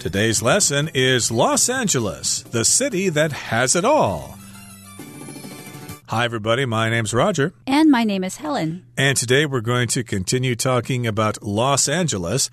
Today's lesson is Los Angeles, the city that has it all. Hi, everybody. My name's Roger. And my name is Helen. And today we're going to continue talking about Los Angeles,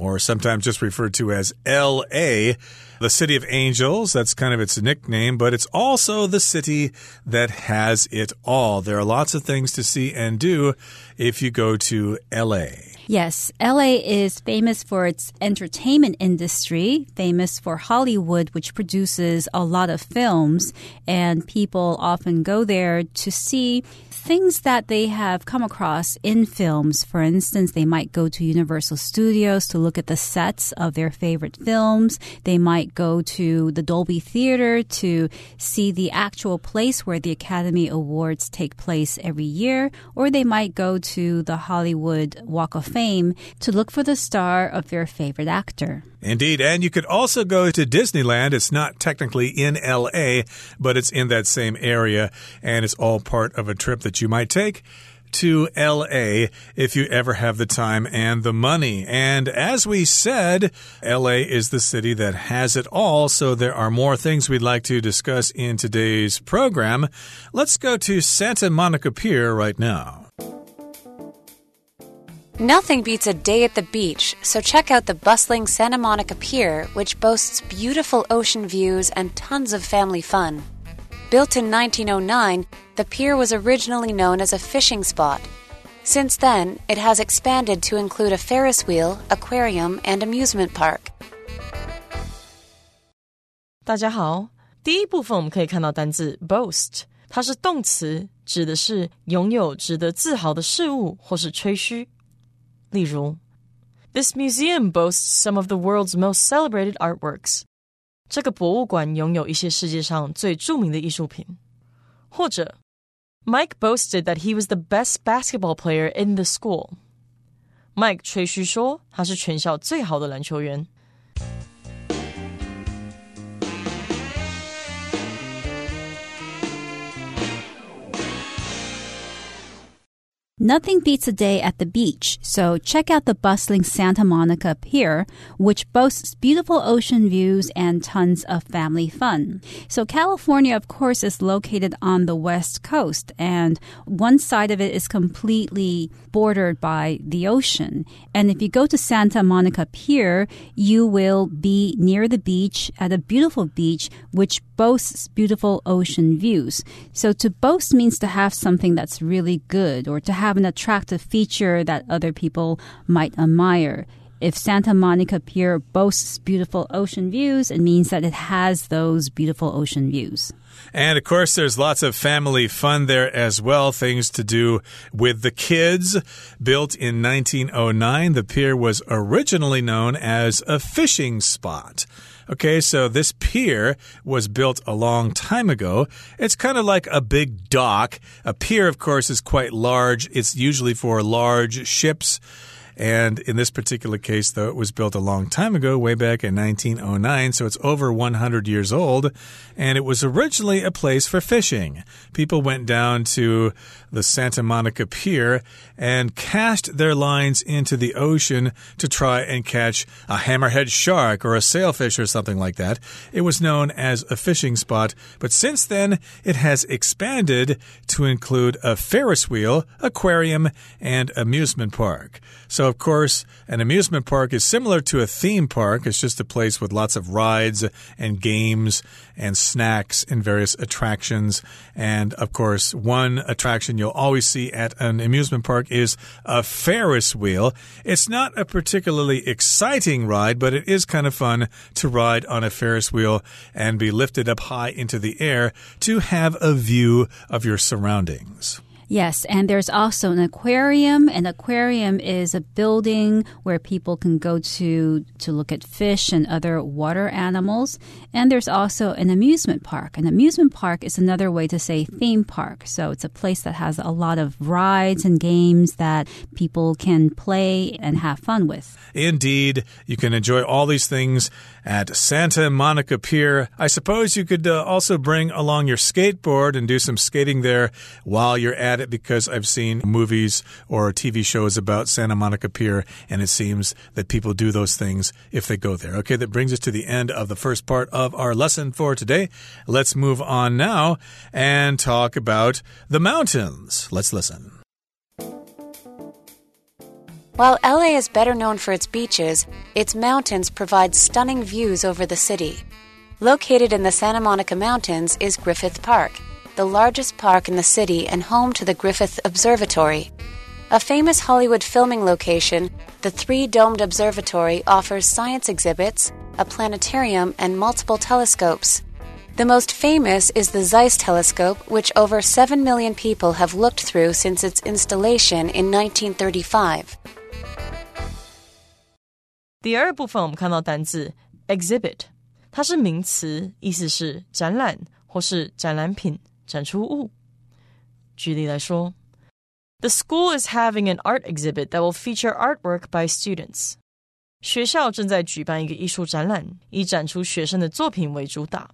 or sometimes just referred to as LA the City of Angels. That's kind of its nickname, but it's also the city that has it all. There are lots of things to see and do if you go to LA. Yes, LA is famous for its entertainment industry, famous for Hollywood, which produces a lot of films, and people often go there to see things that they have come across in films. For instance, they might go to Universal Studios to look at the sets of their favorite films. They might go to the Dolby Theater to see the actual place where the Academy Awards take place every year, or they might go to the Hollywood Walk of Fame to look for the star of their favorite actor. Indeed. And you could also go to Disneyland. It's not technically in LA, but it's in that same area, and it's all part of a trip that you might take to LA if you ever have the time and the money. And as we said, LA is the city that has it all, so there are more things we'd like to discuss in today's program. Let's go to Santa Monica Pier right now. Nothing beats a day at the beach, so check out the bustling Santa Monica Pier, which boasts beautiful ocean views and tons of family fun. Built in 1909, the pier was originally known as a fishing spot. Since then, it has expanded to include a Ferris wheel, aquarium, and amusement park. 大家好，第一部分我们可以看到单字 boast，它是动词，指的是拥有值得自豪的事物或是吹嘘。例如，This museum boasts some of the world's most celebrated artworks。 这个博物馆拥有一些世界上最著名的艺术品。或者，Mike boasted that he was the best basketball player in the school。Mike 吹嘘说他是全校最好的篮球员。Nothing beats a day at the beach, so check out the bustling Santa Monica Pier, which boasts beautiful ocean views and tons of family fun. So California, of course, is located on the west coast, and one side of it is completely bordered by the ocean. And if you go to Santa Monica Pier, you will be near the beach at a beautiful beach, which boasts beautiful ocean views. So to boast means to have something that's really good or to have have an attractive feature that other people might admire. If Santa Monica Pier boasts beautiful ocean views, it means that it has those beautiful ocean views. And of course, there's lots of family fun there as well. Things to do with the kids. Built in 1909, the pier was originally known as a fishing spot. Okay, so this pier was built a long time ago. It's kind of like a big dock. A pier, of course, is quite large. It's usually for large ships. And in this particular case, though, it was built a long time ago, way back in 1909, so it's over 100 years old. And it was originally a place for fishing. People went down to the Santa Monica Pier and cast their lines into the ocean to try and catch a hammerhead shark or a sailfish or something like that. It was known as a fishing spot, but since then it has expanded to include a Ferris wheel, aquarium, and amusement park. So, of course, an amusement park is similar to a theme park. It's just a place with lots of rides and games and snacks and various attractions. And, of course, one attraction you'll always see at an amusement park is a Ferris wheel. It's not a particularly exciting ride, but it is kind of fun to ride on a Ferris wheel and be lifted up high into the air to have a view of your surroundings. Yes, and there's also an aquarium. An aquarium is a building where people can go to to look at fish and other water animals. And there's also an amusement park. An amusement park is another way to say theme park. So it's a place that has a lot of rides and games that people can play and have fun with. Indeed, you can enjoy all these things at Santa Monica Pier. I suppose you could uh, also bring along your skateboard and do some skating there while you're at it because I've seen movies or TV shows about Santa Monica Pier, and it seems that people do those things if they go there. Okay, that brings us to the end of the first part of our lesson for today. Let's move on now and talk about the mountains. Let's listen. While LA is better known for its beaches, its mountains provide stunning views over the city. Located in the Santa Monica Mountains is Griffith Park, the largest park in the city and home to the Griffith Observatory. A famous Hollywood filming location, the three domed observatory offers science exhibits, a planetarium, and multiple telescopes. The most famous is the Zeiss telescope, which over 7 million people have looked through since its installation in 1935. 第二部分我们看到单字 exhibit，它是名词，意思是展览或是展览品、展出物。举例来说，The school is having an art exhibit that will feature artwork by students。学校正在举办一个艺术展览，以展出学生的作品为主打。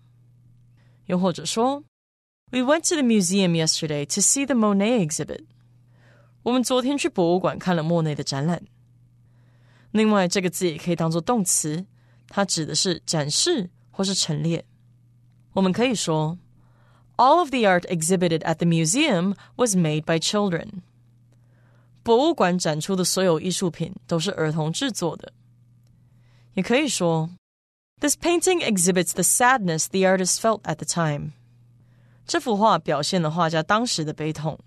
又或者说，We went to the museum yesterday to see the Monet exhibit。 我们昨天去博物馆看了莫内的展览。另外，这个字也可以当做动词，它指的是展示或是陈列。我们可以说，All of the art exhibited at the museum was made by children。博物馆展出的所有艺术品都是儿童制作的。也可以说，This painting exhibits the sadness the artist felt at the time。这幅画表现了画家当时的悲痛。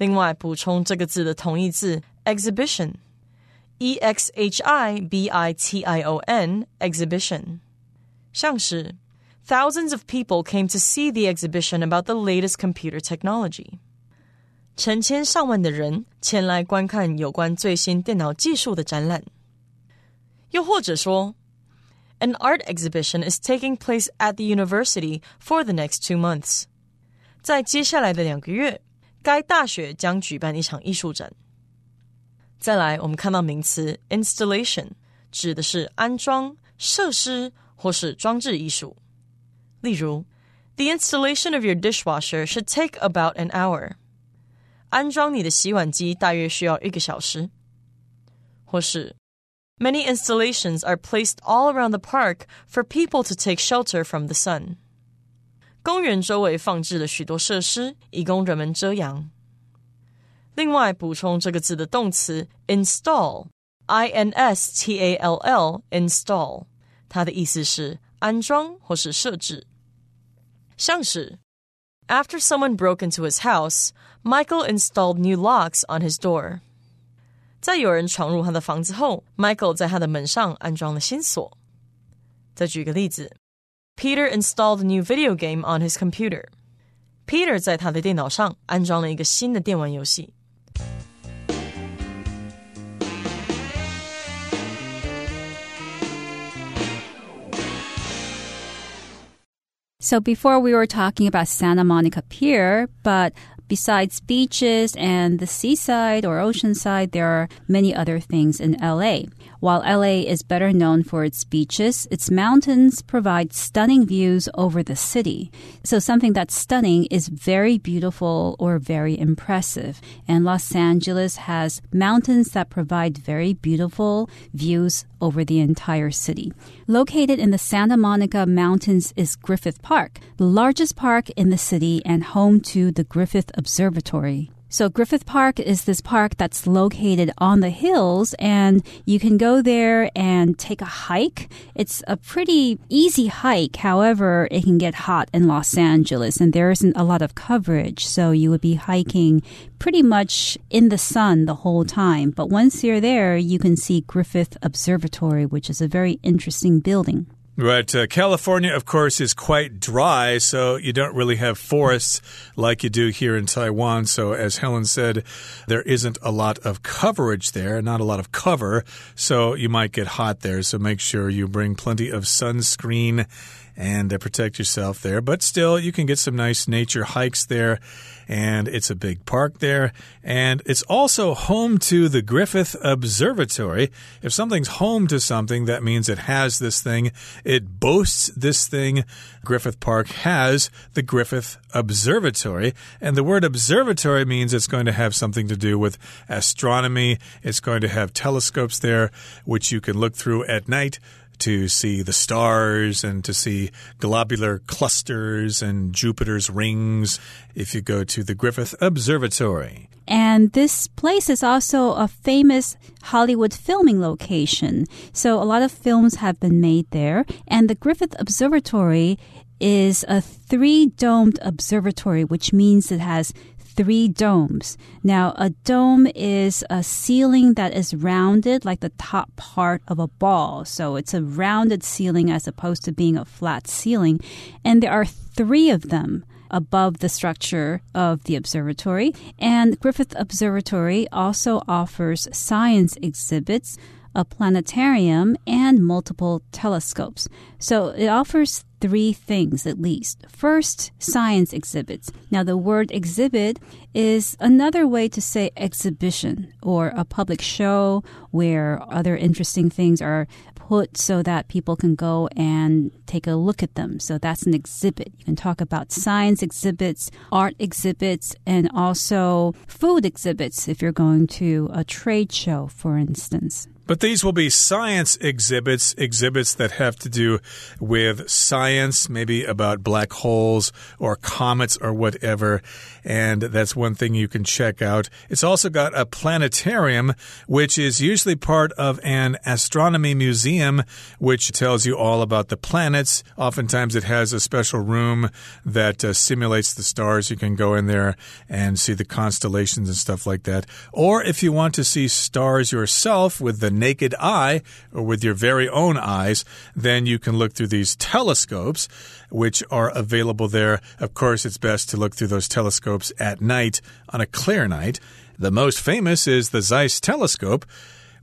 另外，补充这个字的同义字 exhibition。E X H I B I T I O N exhibition. 像是 Thousands of people came to see the exhibition about the latest computer technology. 成千上万的人前来观看有关最新电脑技术的展览。又或者说，An art exhibition is taking place at the university for the next two months. 在接下来的两个月， 该大学将举办一场艺术展。再来，我们看到名词 installation，指的是安装设施或是装置艺术。例如，The installation of your dishwasher should take about an hour。安装你的洗碗机大约需要一个小时。或是，Many installations are placed all around the park for people to take shelter from the sun。公园周围放置了许多设施，以供人们遮阳。另外，补充这个字的动词 install，i n s t a l l，install，它的意思是安装或是设置。像是 After someone broke into his house, Michael installed new locks on his door. 在有人闯入他的房子后，Michael 在他的门上安装了新锁。再举个例子 ，Peter installed a new video game on his computer. Peter 在他的电脑上安装了一个新的电玩游戏。So before we were talking about Santa Monica Pier, but besides beaches and the seaside or oceanside, there are many other things in LA. While LA is better known for its beaches, its mountains provide stunning views over the city. So something that's stunning is very beautiful or very impressive. And Los Angeles has mountains that provide very beautiful views over the entire city. Located in the Santa Monica Mountains is Griffith Park, the largest park in the city and home to the Griffith Observatory. So Griffith Park is this park that's located on the hills and you can go there and take a hike. It's a pretty easy hike. However, it can get hot in Los Angeles and there isn't a lot of coverage. So you would be hiking pretty much in the sun the whole time. But once you're there, you can see Griffith Observatory, which is a very interesting building. Right. Uh, California, of course, is quite dry, so you don't really have forests like you do here in Taiwan. So, as Helen said, there isn't a lot of coverage there, not a lot of cover, so you might get hot there. So, make sure you bring plenty of sunscreen and uh, protect yourself there. But still, you can get some nice nature hikes there and it's a big park there. And it's also home to the Griffith Observatory. If something's home to something, that means it has this thing, it boasts this thing. Griffith Park has the Griffith Observatory. And the word observatory means it's going to have something to do with astronomy. It's going to have telescopes there, which you can look through at night to see the stars and to see globular clusters and Jupiter's rings if you go to the Griffith Observatory. And this place is also a famous Hollywood filming location. So a lot of films have been made there. And the Griffith Observatory is a three domed observatory, which means it has three domes. Now, a dome is a ceiling that is rounded like the top part of a ball. So it's a rounded ceiling as opposed to being a flat ceiling. And there are three of them above the structure of the observatory. And Griffith Observatory also offers science exhibits a planetarium, and multiple telescopes. So it offers three things at least. First, science exhibits. Now, the word exhibit is another way to say exhibition or a public show where other interesting things are put so that people can go and take a look at them. So that's an exhibit. You can talk about science exhibits, art exhibits, and also food exhibits if you're going to a trade show, for instance. But these will be science exhibits, exhibits that have to do with science, maybe about black holes or comets or whatever. And that's one thing you can check out. It's also got a planetarium, which is usually part of an astronomy museum, which tells you all about the planets. Oftentimes it has a special room that uh, simulates the stars. You can go in there and see the constellations and stuff like that. Or if you want to see stars yourself with the naked eye or with your very own eyes, then you can look through these telescopes, which are available there. Of course, it's best to look through those telescopes at night on a clear night. The most famous is the Zeiss telescope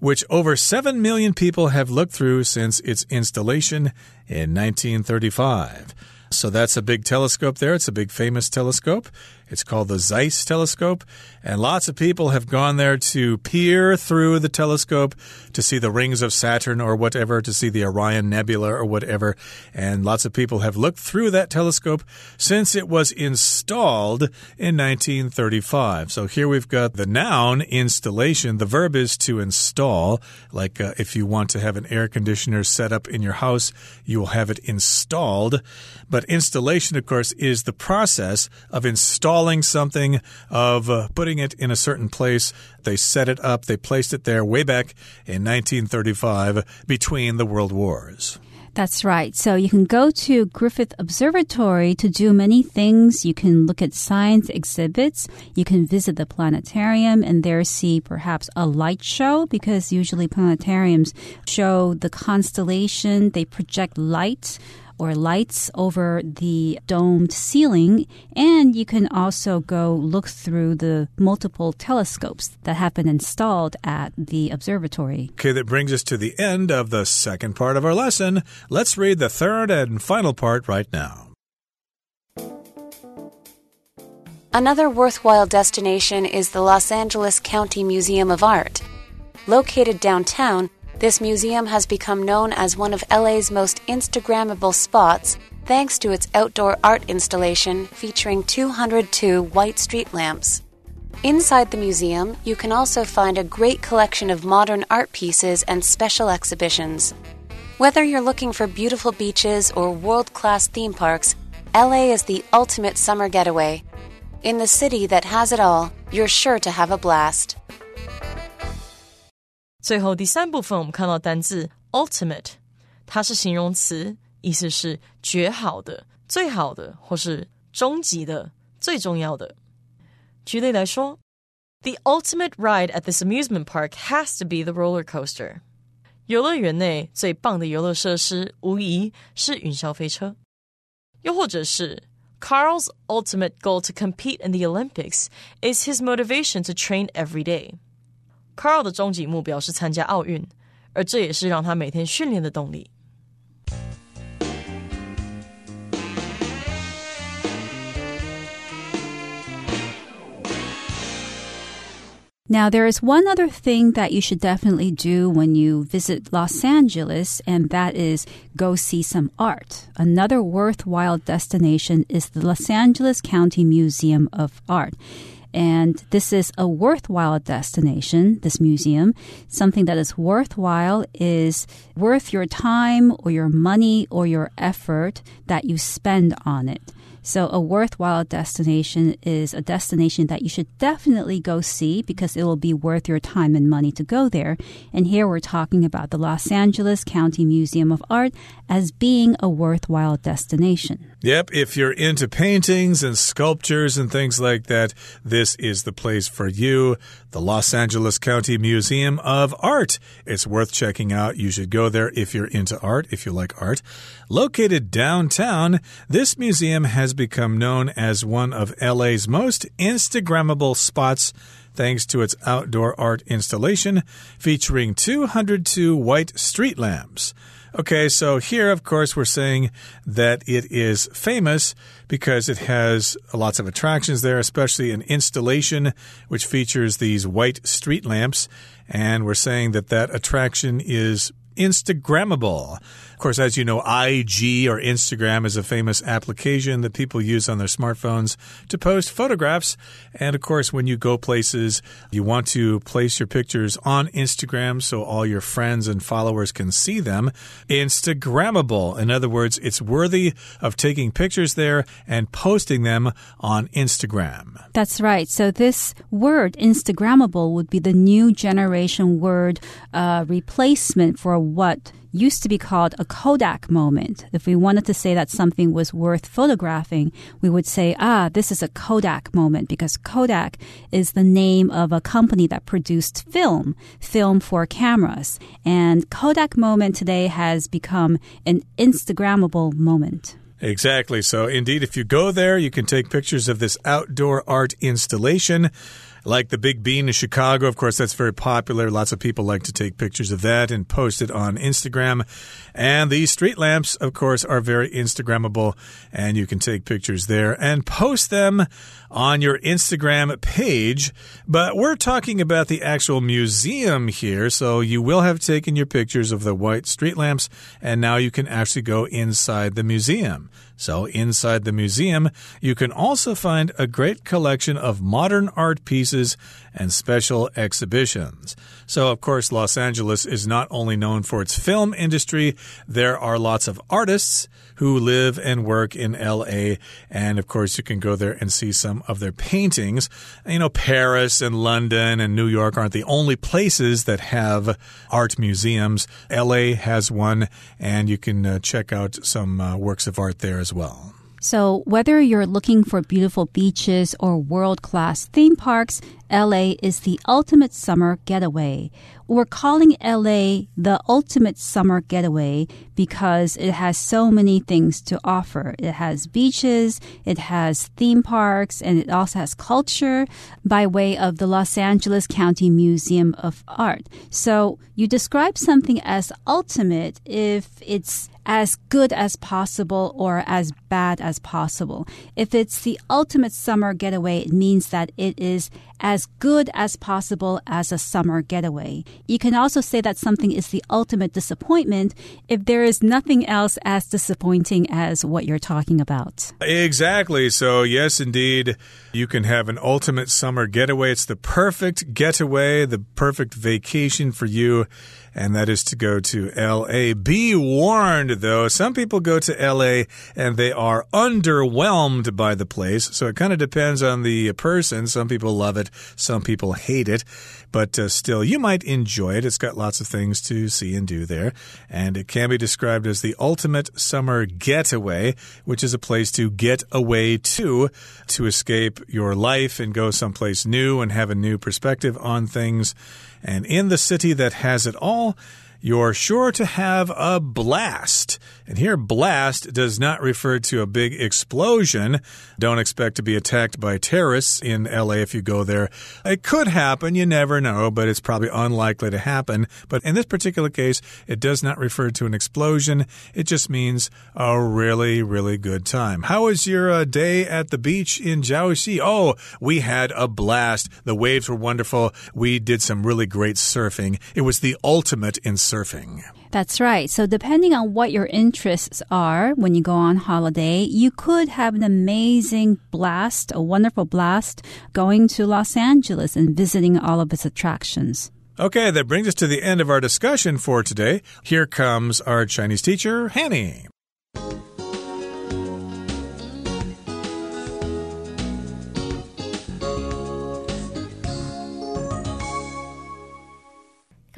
which over 7 million people have looked through since its installation in 1935. So that's a big telescope there. It's a big famous telescope. It's called the Zeiss telescope. And lots of people have gone there to peer through the telescope to see the rings of Saturn or whatever, to see the Orion Nebula or whatever. And lots of people have looked through that telescope since it was installed in 1935. So here we've got the noun installation. The verb is to install. Like uh, if you want to have an air conditioner set up in your house, you will have it installed. But installation, of course, is the process of installing installing something, of uh, putting it in a certain place. They set it up, they placed it there way back in 1935 between the world wars. That's right. So you can go to Griffith Observatory to do many things. You can look at science exhibits. You can visit the planetarium and there see perhaps a light show because usually planetariums show the constellation. They project light or lights over the domed ceiling. And you can also go look through the multiple telescopes that have been installed at the observatory. Okay, that brings us to the end of the second part of our lesson. Let's read the third and final part right now. Another worthwhile destination is the Los Angeles County Museum of Art. Located downtown, this museum has become known as one of LA's most Instagrammable spots thanks to its outdoor art installation featuring 202 white street lamps. Inside the museum, you can also find a great collection of modern art pieces and special exhibitions. Whether you're looking for beautiful beaches or world class theme parks, LA is the ultimate summer getaway. In the city that has it all, you're sure to have a blast. 最后第三部分，我们看到单字 ultimate，它是形容词，意思是绝好的、最好的，或是终极的、最重要的。举例来说，The ultimate ride at this amusement park has to be the roller coaster。游乐园内最棒的游乐设施无疑是云霄飞车。又或者是 Carl's ultimate goal to compete in the Olympics is his motivation to train every day。 Carl 的终极目标是参加奥运，而这也是让他每天训练的动力。Now, there is one other thing that you should definitely do when you visit Los Angeles, and that is go see some art. Another worthwhile destination is the Los Angeles County Museum of Art. And this is a worthwhile destination, this museum. Something that is worthwhile is worth your time or your money or your effort that you spend on it. So, a worthwhile destination is a destination that you should definitely go see because it will be worth your time and money to go there. And here we're talking about the Los Angeles County Museum of Art as being a worthwhile destination. Yep, if you're into paintings and sculptures and things like that, this is the place for you. The Los Angeles County Museum of Art. It's worth checking out. You should go there if you're into art, if you like art. Located downtown, this museum has become known as one of LA's most Instagrammable spots thanks to its outdoor art installation featuring 202 white street lamps. Okay, so here, of course, we're saying that it is famous because it has lots of attractions there, especially an installation which features these white street lamps. And we're saying that that attraction is Instagrammable. Of course, as you know, IG or Instagram is a famous application that people use on their smartphones to post photographs. And of course, when you go places, you want to place your pictures on Instagram so all your friends and followers can see them. Instagrammable. In other words, it's worthy of taking pictures there and posting them on Instagram. That's right. So this word, Instagrammable, would be the new generation word uh, replacement for what used to be called a Kodak moment. If we wanted to say that something was worth photographing, we would say, ah, this is a Kodak moment because Kodak is the name of a company that produced film, film for cameras. And Kodak moment today has become an Instagrammable moment. Exactly. So, indeed, if you go there, you can take pictures of this outdoor art installation like the Big Bean in Chicago. Of course, that's very popular. Lots of people like to take pictures of that and post it on Instagram. And these street lamps, of course, are very Instagrammable, and you can take pictures there and post them on your Instagram page. But we're talking about the actual museum here, so you will have taken your pictures of the white street lamps, and now you can actually go inside the museum. So, inside the museum, you can also find a great collection of modern art pieces and special exhibitions. So, of course, Los Angeles is not only known for its film industry, there are lots of artists who live and work in LA. And of course, you can go there and see some of their paintings. You know, Paris and London and New York aren't the only places that have art museums. LA has one, and you can uh, check out some uh, works of art there as well. So, whether you're looking for beautiful beaches or world class theme parks, LA is the ultimate summer getaway. We're calling LA the ultimate summer getaway because it has so many things to offer. It has beaches, it has theme parks, and it also has culture by way of the Los Angeles County Museum of Art. So, you describe something as ultimate if it's as good as possible or as bad as possible. If it's the ultimate summer getaway, it means that it is as good as possible as a summer getaway. You can also say that something is the ultimate disappointment if there is nothing else as disappointing as what you're talking about. Exactly. So, yes, indeed, you can have an ultimate summer getaway. It's the perfect getaway, the perfect vacation for you and that is to go to LA. Be warned, though, some people go to LA and they are underwhelmed by the place. So it kind of depends on the person. Some people love it, some people hate it. But uh, still, you might enjoy it. It's got lots of things to see and do there. And it can be described as the ultimate summer getaway, which is a place to get away to, to escape your life and go someplace new and have a new perspective on things. And in the city that has it all, you're sure to have a blast. And here, blast does not refer to a big explosion. Don't expect to be attacked by terrorists in LA if you go there. It could happen, you never know, but it's probably unlikely to happen. But in this particular case, it does not refer to an explosion. It just means a really, really good time. How was your uh, day at the beach in Jiaoxi? Oh, we had a blast. The waves were wonderful. We did some really great surfing. It was the ultimate in surfing. That's right. So depending on what your interests are when you go on holiday, you could have an amazing blast, a wonderful blast going to Los Angeles and visiting all of its attractions. Okay, that brings us to the end of our discussion for today. Here comes our Chinese teacher, Hanny.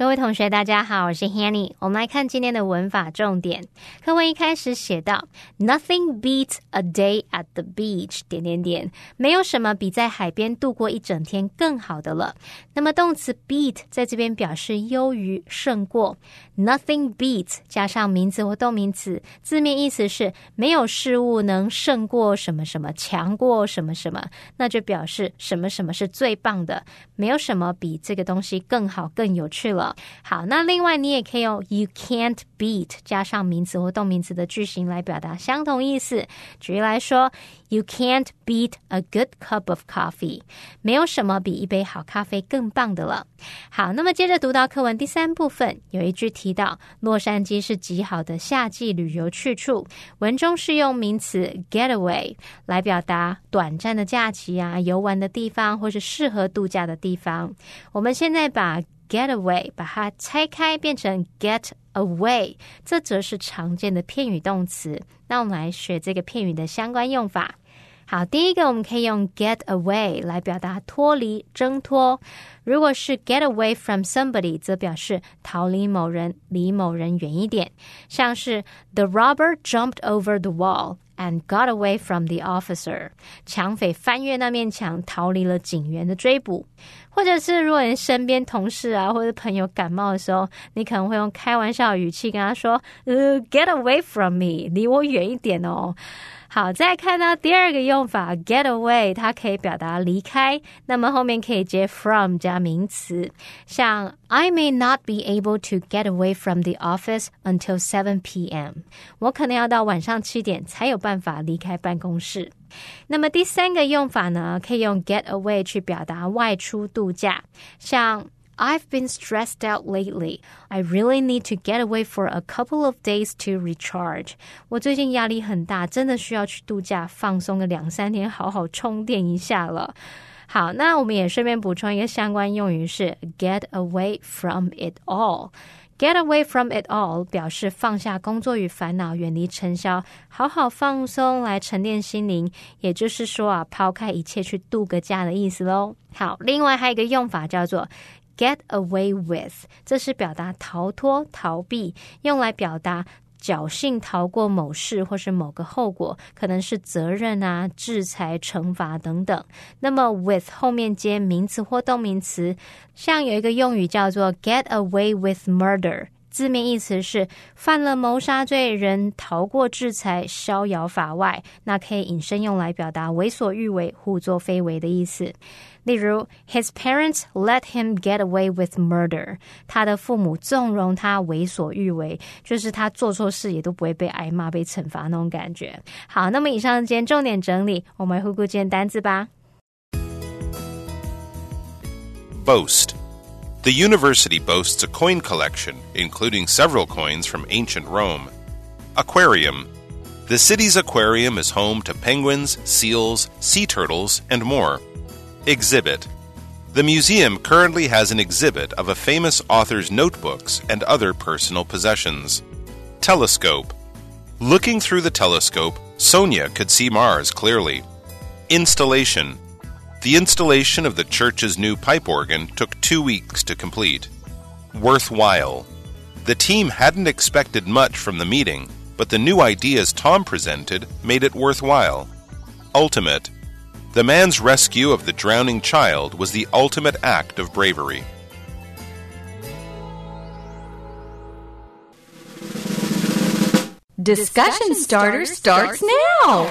各位同学，大家好，我是 Hanny。我们来看今天的文法重点。课文一开始写到，Nothing beats a day at the beach。点点点，没有什么比在海边度过一整天更好的了。那么动词 beat 在这边表示优于、胜过。Nothing beats 加上名词或动名词，字面意思是没有事物能胜过什么什么，强过什么什么，那就表示什么什么是最棒的，没有什么比这个东西更好、更有趣了。好，那另外你也可以用 you can't beat 加上名词或动名词的句型来表达相同意思。举例来说，You can't beat a good cup of coffee，没有什么比一杯好咖啡更棒的了。好，那么接着读到课文第三部分，有一句提到洛杉矶是极好的夏季旅游去处，文中是用名词 getaway 来表达短暂的假期啊、游玩的地方或是适合度假的地方。我们现在把 Getaway，把它拆开变成 get away，这则是常见的片语动词。那我们来学这个片语的相关用法。好，第一个我们可以用 get away 来表达脱离、挣脱。如果是 get away from somebody，则表示逃离某人，离某人远一点。像是 The robber jumped over the wall and got away from the officer。抢匪翻越那面墙，逃离了警员的追捕。或者是如果你身边同事啊或者朋友感冒的时候，你可能会用开玩笑的语气跟他说：“呃，get away from me，离我远一点哦。”好，再看到第二个用法，get away，它可以表达离开，那么后面可以接 from 加名词，像 I may not be able to get away from the office until seven p.m. 我可能要到晚上七点才有办法离开办公室。那么第三个用法呢，可以用 get away 去表达外出度假，像。I've been stressed out lately. I really need to get away for a couple of days to recharge. 我最近压力很大，真的需要去度假放松个两三天，好好充电一下了。好，那我们也顺便补充一个相关用语是 get away from it all。Get away from it all 表示放下工作与烦恼，远离尘嚣，好好放松，来沉淀心灵。也就是说啊，抛开一切去度个假的意思喽。好，另外还有一个用法叫做 get away with，这是表达逃脱、逃避，用来表达。侥幸逃过某事或是某个后果，可能是责任啊、制裁、惩罚等等。那么，with 后面接名词或动名词，像有一个用语叫做 get away with murder，字面意思是犯了谋杀罪，人逃过制裁，逍遥法外。那可以引申用来表达为所欲为、胡作非为的意思。例如，His parents let him get away with murder。他的父母纵容他为所欲为，就是他做错事也都不会被挨骂、被惩罚那种感觉。好，那么以上今天重点整理，我们来回顾今天单词吧。Boast. The university boasts a coin collection, including several coins from ancient Rome. Aquarium. The city's aquarium is home to penguins, seals, sea turtles, and more. Exhibit The museum currently has an exhibit of a famous author's notebooks and other personal possessions. Telescope Looking through the telescope, Sonia could see Mars clearly. Installation The installation of the church's new pipe organ took two weeks to complete. Worthwhile The team hadn't expected much from the meeting, but the new ideas Tom presented made it worthwhile. Ultimate the man's rescue of the drowning child was the ultimate act of bravery. Discussion starter starts now.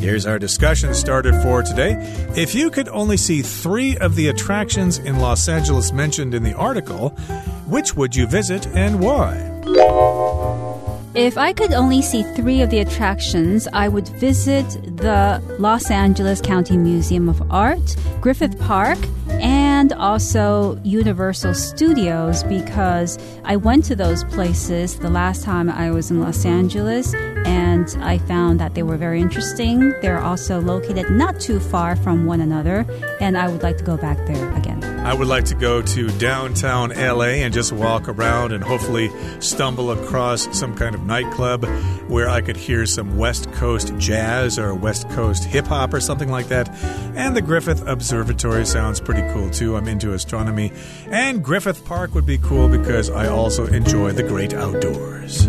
Here's our discussion starter for today. If you could only see three of the attractions in Los Angeles mentioned in the article, which would you visit and why? If I could only see three of the attractions, I would visit the Los Angeles County Museum of Art, Griffith Park, and also Universal Studios because I went to those places the last time I was in Los Angeles and I found that they were very interesting. They're also located not too far from one another, and I would like to go back there again. I would like to go to downtown LA and just walk around and hopefully stumble across some kind of nightclub where I could hear some West Coast jazz or West Coast hip hop or something like that. And the Griffith Observatory sounds pretty cool too. I'm into astronomy. And Griffith Park would be cool because I also enjoy the great outdoors.